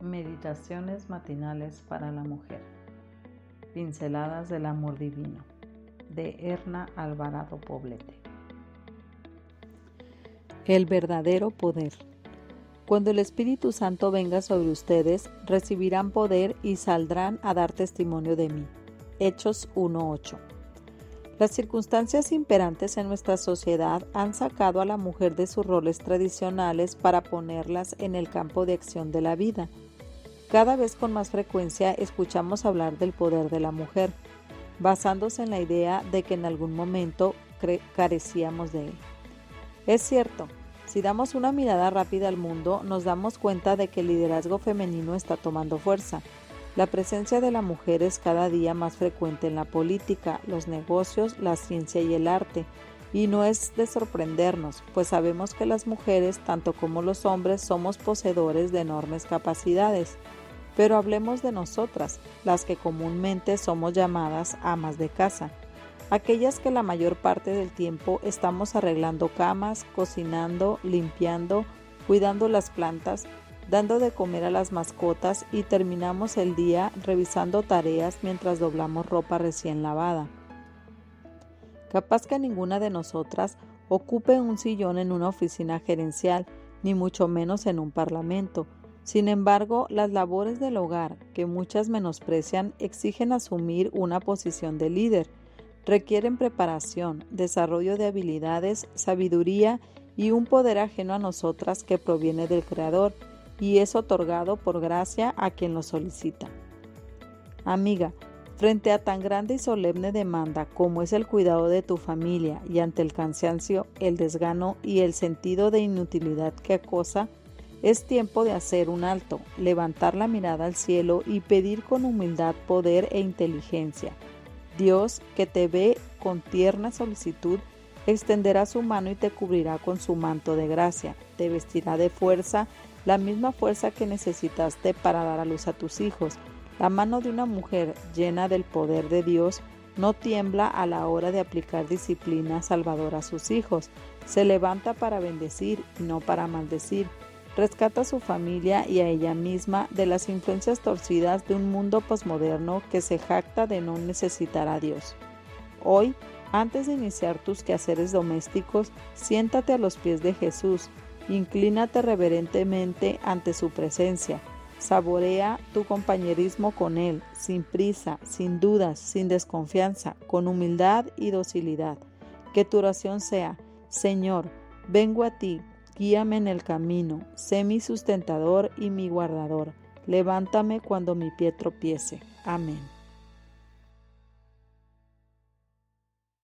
Meditaciones matinales para la mujer. Pinceladas del amor divino. De Erna Alvarado Poblete. El verdadero poder. Cuando el Espíritu Santo venga sobre ustedes, recibirán poder y saldrán a dar testimonio de mí. Hechos 1.8. Las circunstancias imperantes en nuestra sociedad han sacado a la mujer de sus roles tradicionales para ponerlas en el campo de acción de la vida cada vez con más frecuencia escuchamos hablar del poder de la mujer, basándose en la idea de que en algún momento carecíamos de él. Es cierto, si damos una mirada rápida al mundo, nos damos cuenta de que el liderazgo femenino está tomando fuerza. La presencia de la mujer es cada día más frecuente en la política, los negocios, la ciencia y el arte, y no es de sorprendernos, pues sabemos que las mujeres, tanto como los hombres, somos poseedores de enormes capacidades. Pero hablemos de nosotras, las que comúnmente somos llamadas amas de casa, aquellas que la mayor parte del tiempo estamos arreglando camas, cocinando, limpiando, cuidando las plantas, dando de comer a las mascotas y terminamos el día revisando tareas mientras doblamos ropa recién lavada. Capaz que ninguna de nosotras ocupe un sillón en una oficina gerencial, ni mucho menos en un parlamento, sin embargo, las labores del hogar, que muchas menosprecian, exigen asumir una posición de líder. Requieren preparación, desarrollo de habilidades, sabiduría y un poder ajeno a nosotras que proviene del Creador y es otorgado por gracia a quien lo solicita. Amiga, frente a tan grande y solemne demanda como es el cuidado de tu familia y ante el cansancio, el desgano y el sentido de inutilidad que acosa, es tiempo de hacer un alto, levantar la mirada al cielo y pedir con humildad poder e inteligencia. Dios, que te ve con tierna solicitud, extenderá su mano y te cubrirá con su manto de gracia, te vestirá de fuerza, la misma fuerza que necesitaste para dar a luz a tus hijos. La mano de una mujer llena del poder de Dios no tiembla a la hora de aplicar disciplina salvadora a sus hijos. Se levanta para bendecir y no para maldecir rescata a su familia y a ella misma de las influencias torcidas de un mundo posmoderno que se jacta de no necesitar a Dios. Hoy, antes de iniciar tus quehaceres domésticos, siéntate a los pies de Jesús, inclínate reverentemente ante su presencia, saborea tu compañerismo con Él, sin prisa, sin dudas, sin desconfianza, con humildad y docilidad. Que tu oración sea, Señor, vengo a ti, Guíame en el camino, sé mi sustentador y mi guardador. Levántame cuando mi pie tropiece. Amén.